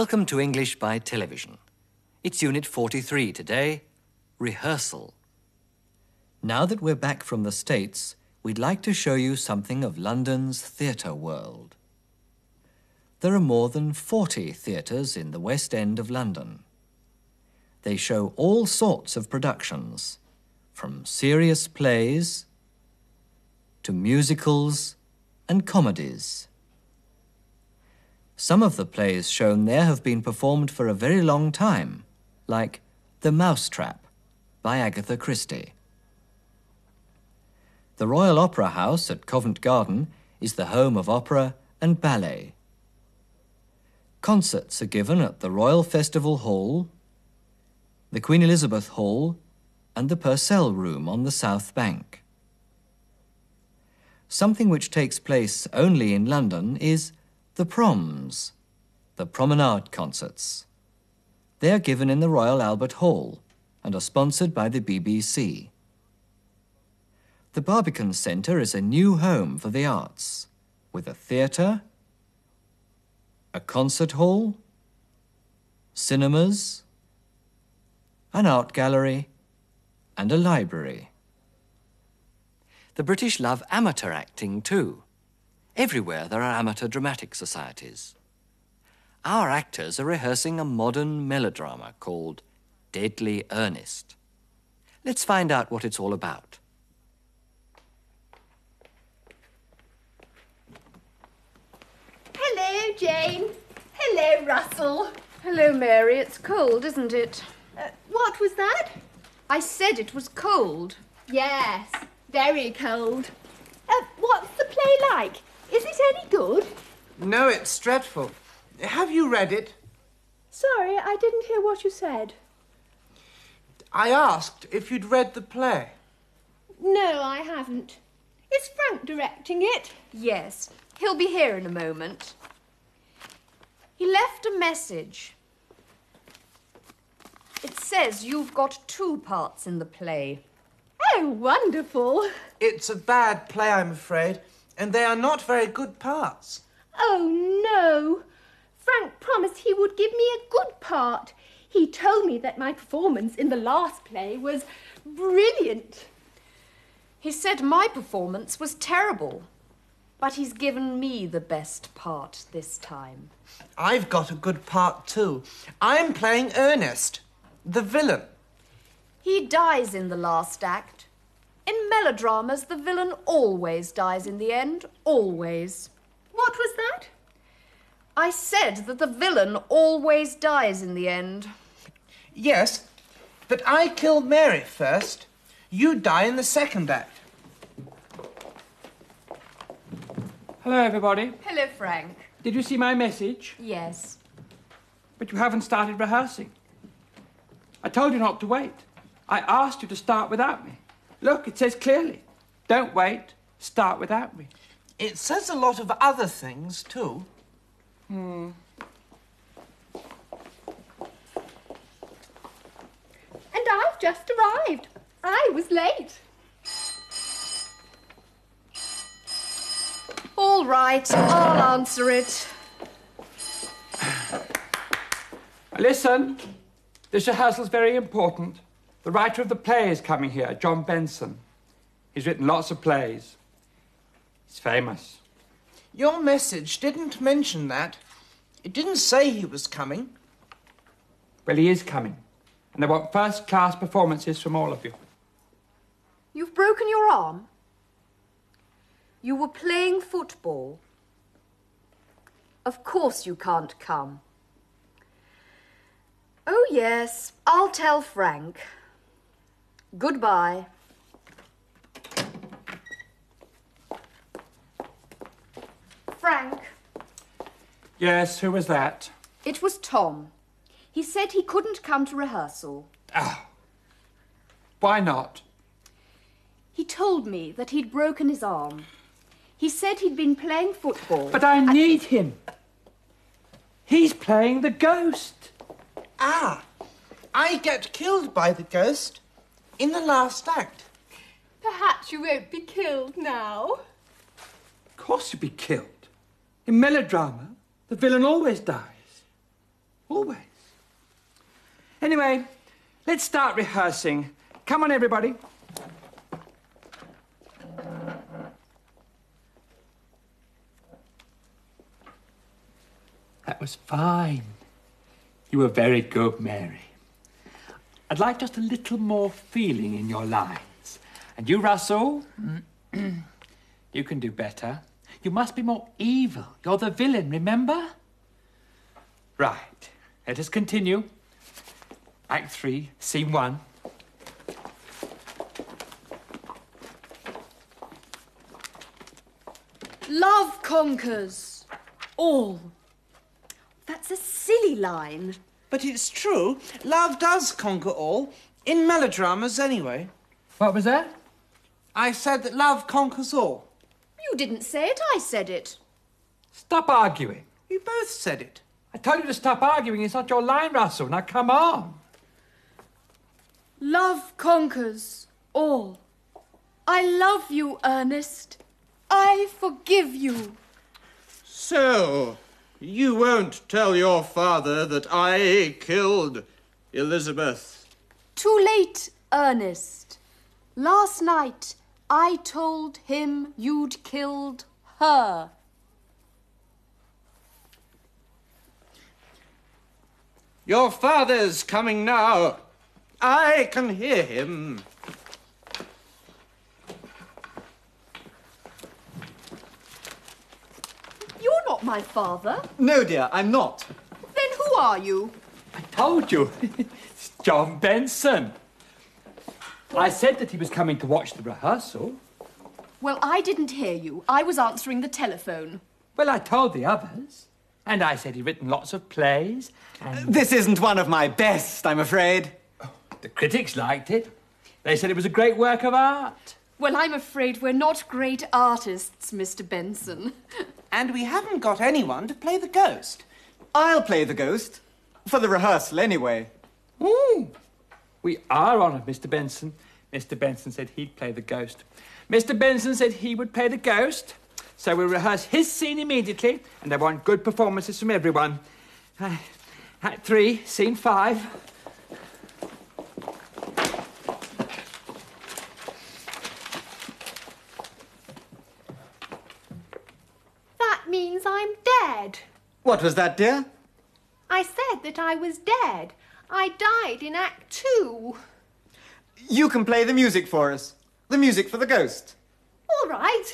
Welcome to English by Television. It's Unit 43 today Rehearsal. Now that we're back from the States, we'd like to show you something of London's theatre world. There are more than 40 theatres in the West End of London. They show all sorts of productions, from serious plays to musicals and comedies. Some of the plays shown there have been performed for a very long time, like The Mousetrap by Agatha Christie. The Royal Opera House at Covent Garden is the home of opera and ballet. Concerts are given at the Royal Festival Hall, the Queen Elizabeth Hall, and the Purcell Room on the South Bank. Something which takes place only in London is the proms, the promenade concerts. They are given in the Royal Albert Hall and are sponsored by the BBC. The Barbican Centre is a new home for the arts, with a theatre, a concert hall, cinemas, an art gallery, and a library. The British love amateur acting too. Everywhere there are amateur dramatic societies. Our actors are rehearsing a modern melodrama called Deadly Earnest. Let's find out what it's all about. Hello, Jane. Hello, Russell. Hello, Mary. It's cold, isn't it? Uh, what was that? I said it was cold. Yes, very cold. Uh, what's the play like? Is it any good? No, it's dreadful. Have you read it? Sorry, I didn't hear what you said. I asked if you'd read the play. No, I haven't. Is Frank directing it? Yes. He'll be here in a moment. He left a message. It says you've got two parts in the play. Oh, wonderful. It's a bad play, I'm afraid, and they are not very good parts. Oh, no. Frank promised he would give me a good part. He told me that my performance in the last play was brilliant. He said my performance was terrible, but he's given me the best part this time. I've got a good part too. I'm playing Ernest, the villain. He dies in the last act. In melodramas, the villain always dies in the end, always. What was that? I said that the villain always dies in the end. Yes, but I killed Mary first. You die in the second act. Hello, everybody. Hello, Frank. Did you see my message? Yes. But you haven't started rehearsing. I told you not to wait. I asked you to start without me. Look, it says clearly don't wait, start without me. It says a lot of other things too. Hmm. And I've just arrived. I was late. All right, I'll answer it. Listen, this rehearsal's very important. The writer of the play is coming here, John Benson. He's written lots of plays. He's famous. Your message didn't mention that. It didn't say he was coming. Well, he is coming. And they want first class performances from all of you. You've broken your arm? You were playing football. Of course you can't come. Oh, yes, I'll tell Frank. Goodbye. Frank, Yes, who was that? it was Tom. He said he couldn't come to rehearsal. Oh. Why not? He told me that he'd broken his arm. He said he'd been playing football. But I need him. He's playing the ghost. Ah, I get killed by the ghost in the last act. Perhaps you won't be killed now. Of course you'd be killed. In melodrama, the villain always dies. Always. Anyway, let's start rehearsing. Come on, everybody. That was fine. You were very good, Mary. I'd like just a little more feeling in your lines. And you, Russell, you can do better. You must be more evil. You're the villain, remember? Right. Let us continue. Act three, scene one. Love conquers all. That's a silly line. But it's true. Love does conquer all. In melodramas, anyway. What was that? I said that love conquers all. You didn't say it, I said it. Stop arguing. You both said it. I told you to stop arguing. It's not your line, Russell. Now come on. Love conquers all. I love you, Ernest. I forgive you. So, you won't tell your father that I killed Elizabeth. Too late, Ernest. Last night I told him you'd killed her. Your father's coming now. I can hear him. You're not my father. No, dear, I'm not. Then who are you? I told you. it's John Benson. I said that he was coming to watch the rehearsal. Well, I didn't hear you. I was answering the telephone. Well, I told the others. And I said he'd written lots of plays. And This isn't one of my best, I'm afraid. the critics liked it. They said it was a great work of art. Well, I'm afraid we're not great artists, Mr. Benson. And we haven't got anyone to play the ghost. I'll play the ghost. For the rehearsal, anyway. Ooh. We are honoured, Mr. Benson. Mr. Benson said he'd play the ghost. Mr. Benson said he would play the ghost. So we'll rehearse his scene immediately, and I want good performances from everyone. Uh, act three, scene five. That means I'm dead. What was that, dear? I said that I was dead. I died in Act Two. You can play the music for us. The music for the ghost. All right.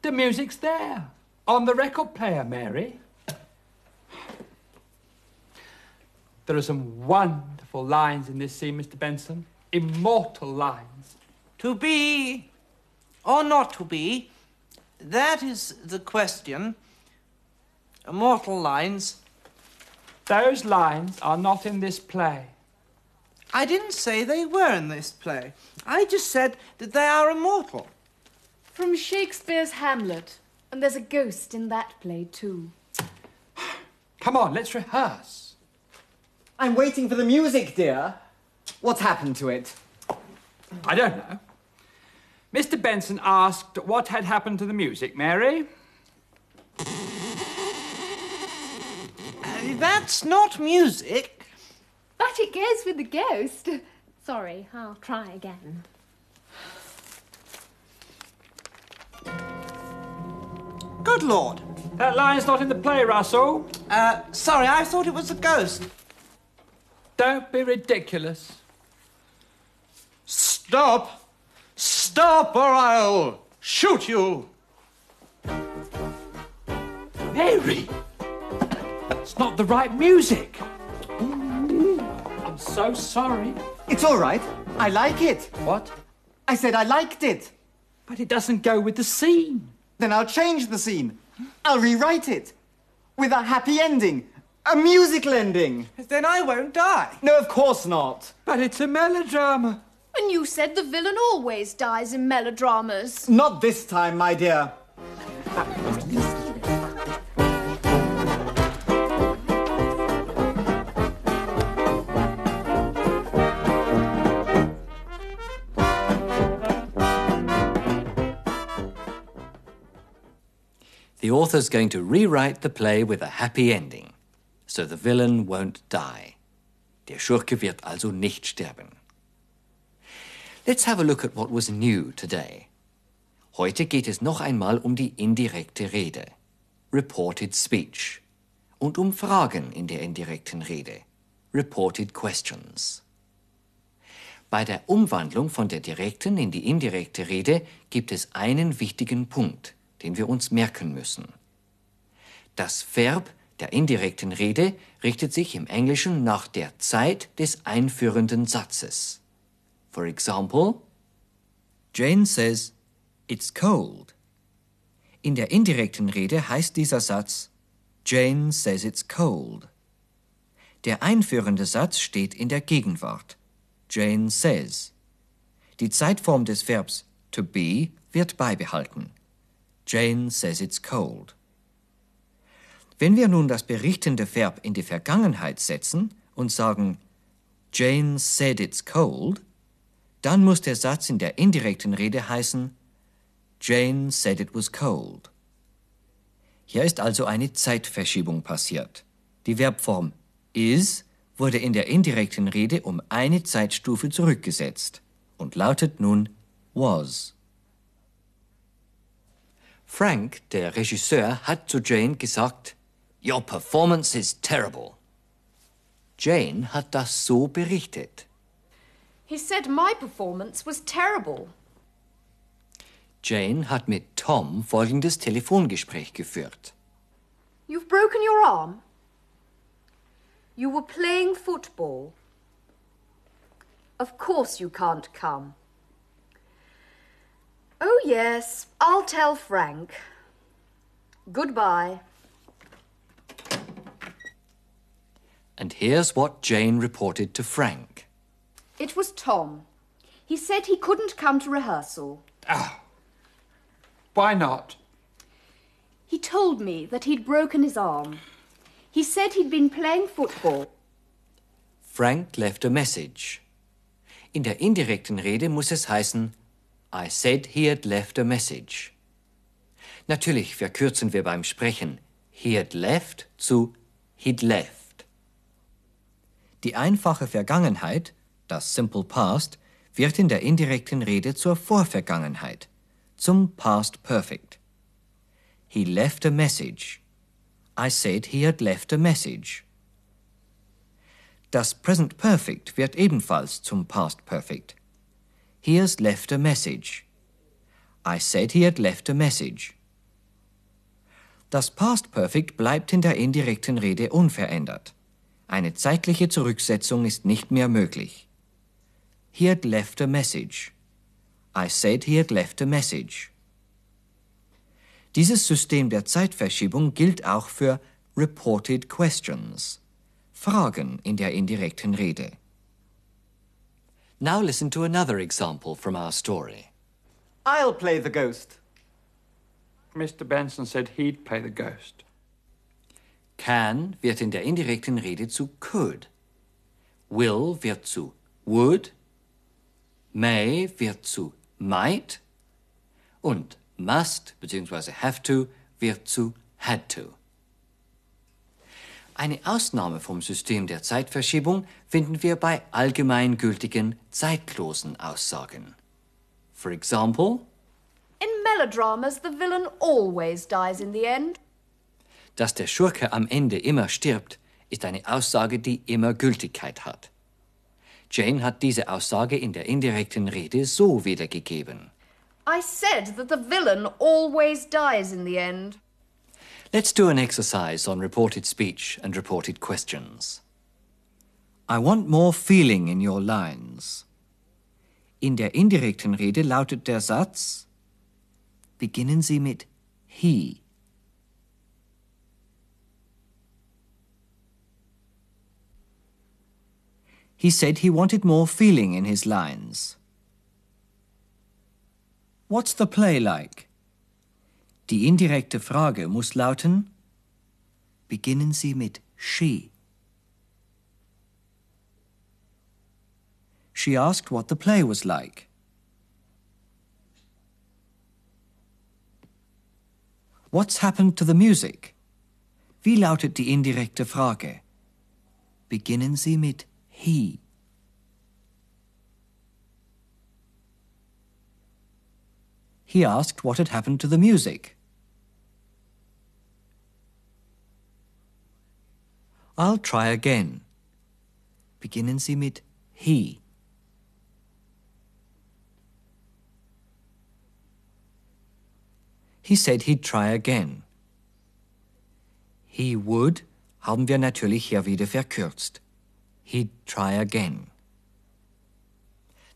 The music's there, on the record player, Mary. There are some wonderful lines in this scene, Mr. Benson. Immortal lines. To be or not to be, that is the question. Immortal lines. Those lines are not in this play. I didn't say they were in this play. I just said that they are immortal. From Shakespeare's Hamlet. And there's a ghost in that play, too. Come on, let's rehearse. I'm waiting for the music, dear. What's happened to it? I don't know. Mr. Benson asked what had happened to the music, Mary. Uh, That's not music. But it goes with the ghost. Sorry, I'll try again. Good lord. That line's not in the play, Russell. Uh, sorry, I thought it was a ghost. Don't be ridiculous. Stop! Stop, or I'll shoot you! Mary! It's not the right music. I'm so sorry. It's all right. I like it. What? I said I liked it. But it doesn't go with the scene. Then I'll change the scene. I'll rewrite it. With a happy ending. A musical ending. Then I won't die. No, of course not. But it's a melodrama. And you said the villain always dies in melodramas. Not this time, my dear. The author's going to rewrite the play with a happy ending, so the villain won't die. Der Schurke wird also nicht sterben. Let's have a look at what was new today. Heute geht es noch einmal um die indirekte Rede, reported speech, und um Fragen in der indirekten Rede, reported questions. Bei der Umwandlung von der direkten in die indirekte Rede gibt es einen wichtigen Punkt, den wir uns merken müssen. Das Verb der indirekten Rede richtet sich im Englischen nach der Zeit des einführenden Satzes. For example, Jane says, It's cold. In der indirekten Rede heißt dieser Satz Jane says it's cold. Der einführende Satz steht in der Gegenwart. Jane says. Die Zeitform des Verbs to be wird beibehalten. Jane says it's cold. Wenn wir nun das berichtende Verb in die Vergangenheit setzen und sagen Jane said it's cold, dann muss der Satz in der indirekten Rede heißen Jane said it was cold. Hier ist also eine Zeitverschiebung passiert. Die Verbform is wurde in der indirekten Rede um eine Zeitstufe zurückgesetzt und lautet nun was. Frank, der Regisseur, hat zu Jane gesagt, Your performance is terrible. Jane hat das so berichtet. He said my performance was terrible. Jane hat mit Tom folgendes Telefongespräch geführt. You've broken your arm? You were playing football. Of course you can't come. Oh, yes, I'll tell Frank. Goodbye. And here's what Jane reported to Frank. It was Tom. He said he couldn't come to rehearsal. Why not? He told me that he'd broken his arm. He said he'd been playing football. Frank left a message. In der indirekten Rede muss es heißen, I said he had left a message. Natürlich verkürzen wir beim Sprechen he had left zu he'd left. Die einfache Vergangenheit, das Simple Past, wird in der indirekten Rede zur Vorvergangenheit, zum Past Perfect. He left a message. I said he had left a message. Das Present Perfect wird ebenfalls zum Past Perfect. He has left a message. I said he had left a message. Das Past Perfect bleibt in der indirekten Rede unverändert. Eine zeitliche Zurücksetzung ist nicht mehr möglich. He had left a message. I said he had left a message. Dieses System der Zeitverschiebung gilt auch für reported questions, Fragen in der indirekten Rede. Now listen to another example from our story. I'll play the ghost. Mr. Benson said he'd play the ghost. Can wird in der indirekten Rede zu could. Will wird zu would. May wird zu might. Und must bzw. have to wird zu had to. Eine Ausnahme vom System der Zeitverschiebung finden wir bei allgemeingültigen zeitlosen Aussagen. For example, In melodramas, the villain always dies in the end. dass der Schurke am Ende immer stirbt, ist eine Aussage, die immer Gültigkeit hat. Jane hat diese Aussage in der indirekten Rede so wiedergegeben. I said that the villain always dies in the end. Let's do an exercise on reported speech and reported questions. I want more feeling in your lines. In der indirekten Rede lautet der Satz Beginnen Sie mit he. He said he wanted more feeling in his lines. What's the play like? Die indirekte Frage muss lauten Beginnen Sie mit she. She asked what the play was like. What's happened to the music? Wie lautet die indirekte Frage? Beginnen Sie mit he. He asked what had happened to the music. I'll try again. Beginnen Sie mit he. He said he'd try again. He would haben wir natürlich hier wieder verkürzt. He'd try again.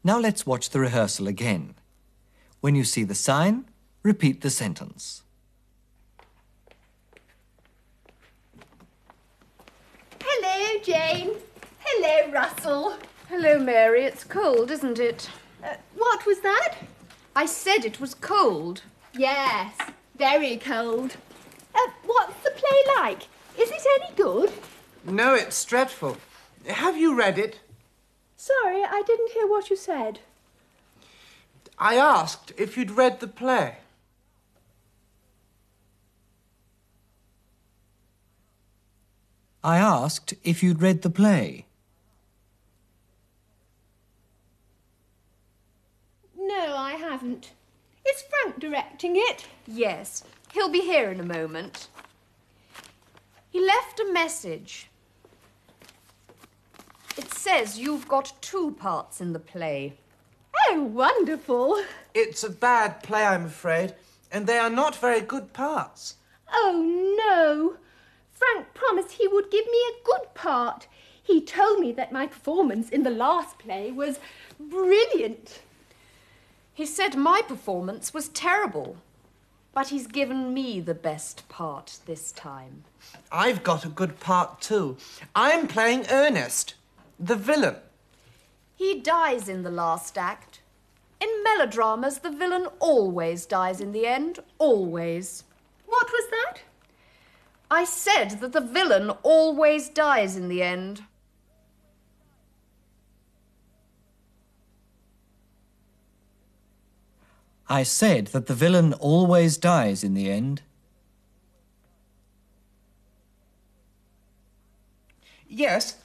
Now let's watch the rehearsal again. When you see the sign, repeat the sentence. Hello, Jane. Hello, Russell. Hello, Mary. It's cold, isn't it? Uh, what was that? I said it was cold. Yes, very cold. Uh, what's the play like? Is it any good? No, it's dreadful. Have you read it? Sorry, I didn't hear what you said. I asked if you'd read the play. I asked if you'd read the play. No, I haven't. Is Frank directing it? Yes. He'll be here in a moment. He left a message. It says you've got two parts in the play. Oh, wonderful. It's a bad play, I'm afraid, and they are not very good parts. Oh, no. Frank promised he would give me a good part. He told me that my performance in the last play was brilliant. He said my performance was terrible, but he's given me the best part this time. I've got a good part too. I'm playing Ernest, the villain. He dies in the last act. In melodramas, the villain always dies in the end. Always. What was that? I said that the villain always dies in the end. I said that the villain always dies in the end. Yes,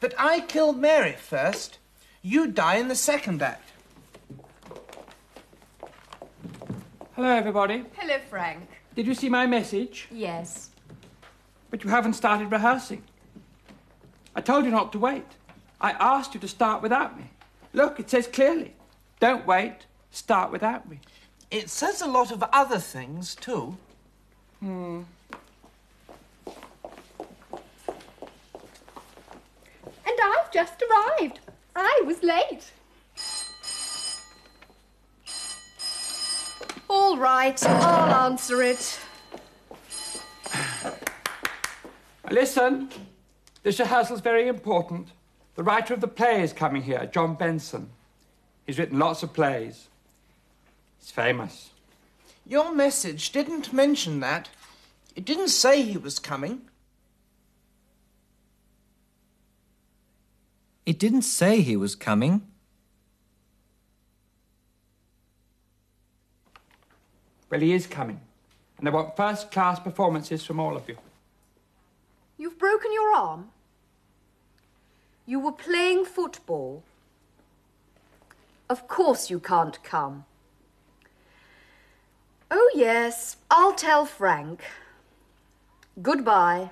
but I killed Mary first. You die in the second act. Hello, everybody. Hello, Frank. Did you see my message? Yes. But you haven't started rehearsing. I told you not to wait. I asked you to start without me. Look, it says clearly don't wait, start without me. It says a lot of other things too. Hmm. And I've just arrived. I was late. All right, I'll answer it. Listen, this rehearsal's very important. The writer of the play is coming here, John Benson. He's written lots of plays. He's famous. Your message didn't mention that. It didn't say he was coming. It didn't say he was coming. Well, he is coming. And I want first class performances from all of you. You've broken your arm? You were playing football? Of course you can't come. Oh, yes, I'll tell Frank. Goodbye.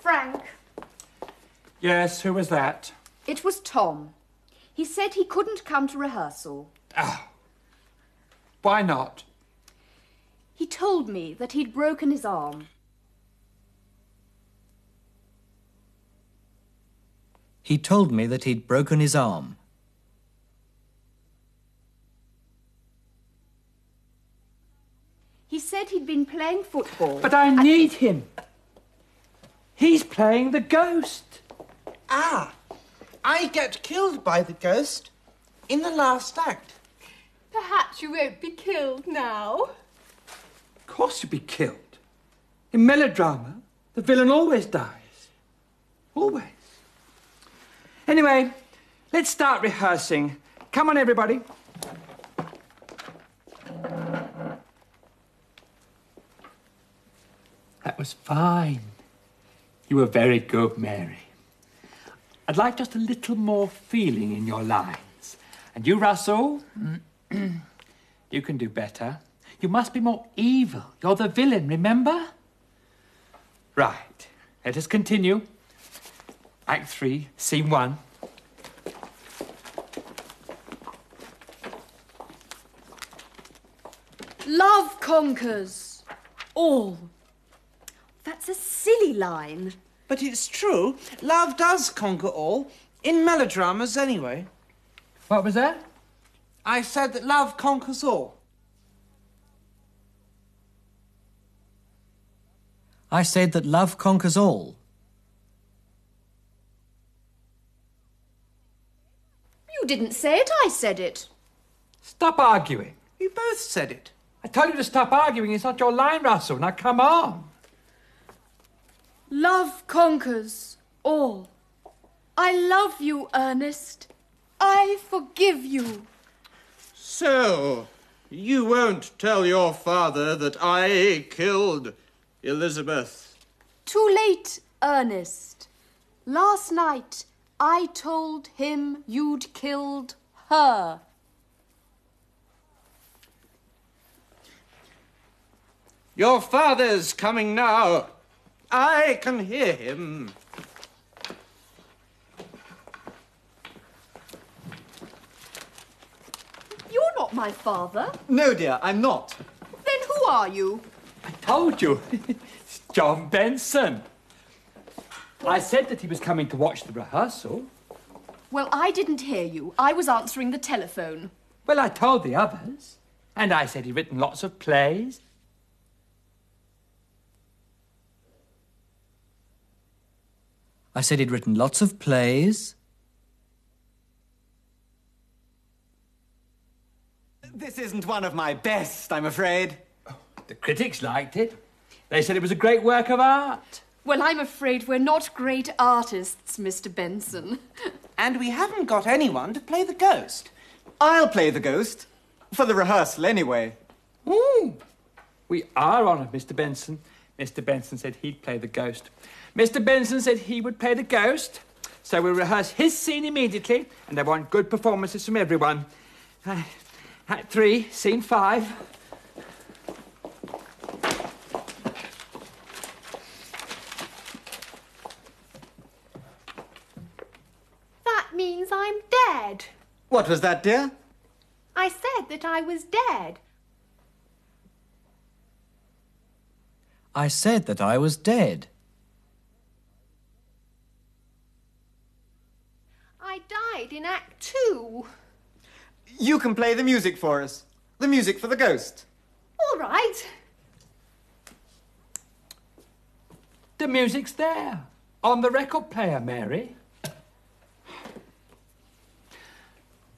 Frank, Yes, who was that? it was Tom. He said he couldn't come to rehearsal. Oh. Why not? He told me that he'd broken his arm. He told me that he'd broken his arm. He said he'd been playing football. But I need him. He's playing the ghost. Ah, I get killed by the ghost in the last act. Perhaps you won't be killed now. Of course you'll be killed. In melodrama, the villain always dies. Always. Anyway, let's start rehearsing. Come on, everybody. That was fine. You were very good, Mary. I'd like just a little more feeling in your lines. And you, Russell, you can do better. You must be more evil. You're the villain, remember? Right. Let us continue. Act three, scene one. Love conquers all. That's a silly line. But it's true. Love does conquer all. In melodramas, anyway. What was that? I said that love conquers all. I said that love conquers all. You didn't say it, I said it. Stop arguing. We both said it. I told you to stop arguing. It's not your line, Russell. Now come on. Love conquers all. I love you, Ernest. I forgive you. So, you won't tell your father that I killed Elizabeth. Too late, Ernest. Last night I told him you'd killed her. Your father's coming now. I can hear him. You're not my father. No, dear, I'm not. Then who are you? I told you. it's John Benson. I said that he was coming to watch the rehearsal. Well, I didn't hear you. I was answering the telephone. Well, I told the others. And I said he'd written lots of plays. I said he'd written lots of plays. This isn't one of my best, I'm afraid. The critics liked it. They said it was a great work of art. Well, I'm afraid we're not great artists, Mr. Benson. And we haven't got anyone to play the ghost. I'll play the ghost. For the rehearsal, anyway. Ooh. We are honoured, Mr. Benson. Mr. Benson said he'd play the ghost. Mr. Benson said he would play the ghost. So we'll rehearse his scene immediately, and I want good performances from everyone. Uh, act three, scene five. That means I'm dead. What was that, dear? I said that I was dead. I said that I was dead. I died in Act Two. You can play the music for us. The music for the ghost. All right. The music's there. On the record player, Mary.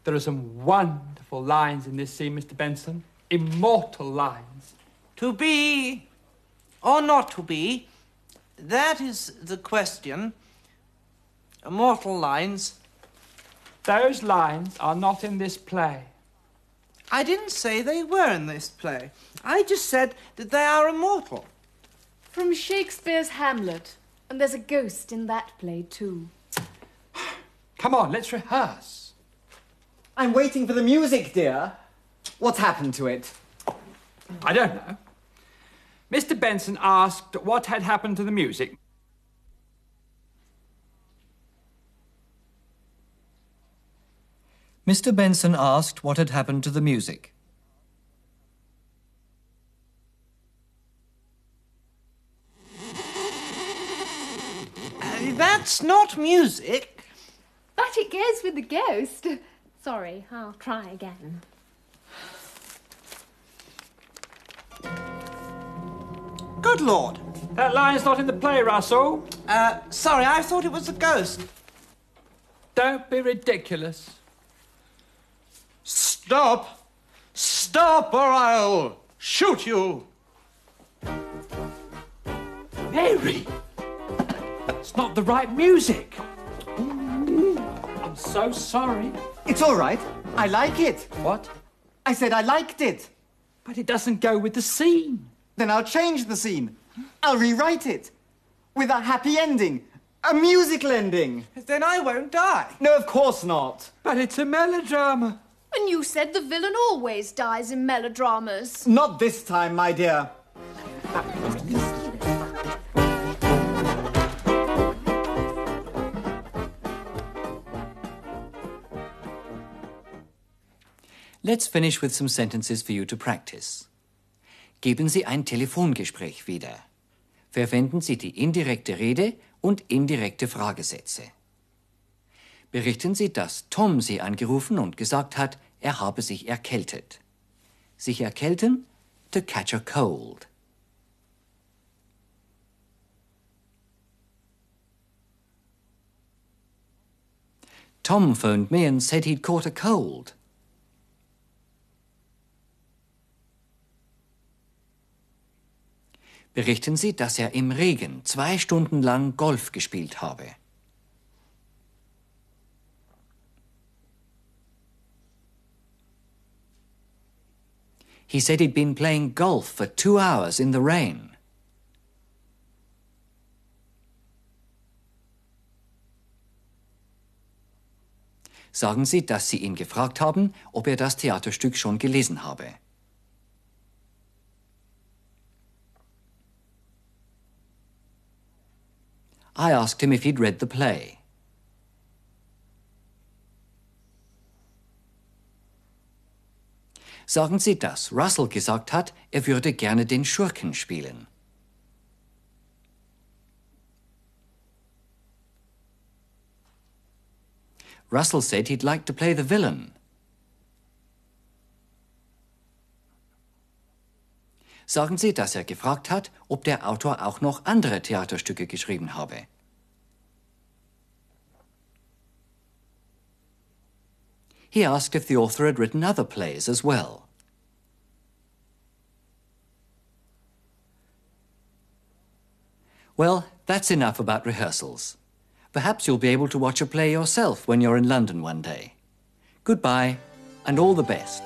There are some wonderful lines in this scene, Mr. Benson. Immortal lines. To be or not to be, that is the question. Immortal lines. Those lines are not in this play. I didn't say they were in this play. I just said that they are immortal. From Shakespeare's Hamlet. And there's a ghost in that play, too. Come on, let's rehearse. I'm waiting for the music, dear. What's happened to it? I don't know. Mr. Benson asked what had happened to the music. Mr. Benson asked what had happened to the music. Uh, that's not music. But it goes with the ghost. Sorry, I'll try again. Good Lord. That line's not in the play, Russell. Uh, sorry, I thought it was a ghost. Don't be ridiculous. Stop! Stop, or I'll shoot you! Mary! It's not the right music. I'm so sorry. It's all right. I like it. What? I said I liked it. But it doesn't go with the scene. Then I'll change the scene. I'll rewrite it. With a happy ending. A musical ending. Then I won't die. No, of course not. But it's a melodrama. And you said the villain always dies in melodramas. Not this time, my dear. Let's finish with some sentences for you to practice. Geben Sie ein Telefongespräch wieder. Verwenden Sie die indirekte Rede und indirekte Fragesätze. Berichten Sie, dass Tom Sie angerufen und gesagt hat, er habe sich erkältet. Sich erkälten, to catch a cold. Tom phoned me and said he'd caught a cold. Berichten Sie, dass er im Regen zwei Stunden lang Golf gespielt habe. He said he'd been playing golf for two hours in the rain. Sagen Sie, dass Sie ihn gefragt haben, ob er das Theaterstück schon gelesen habe. I asked him if he'd read the play. Sagen Sie, dass Russell gesagt hat, er würde gerne den Schurken spielen. Russell said he'd like to play the villain. Sagen Sie, dass er gefragt hat, ob der Autor auch noch andere Theaterstücke geschrieben habe. He asked if the author had written other plays as well. Well, that's enough about rehearsals. Perhaps you'll be able to watch a play yourself when you're in London one day. Goodbye, and all the best.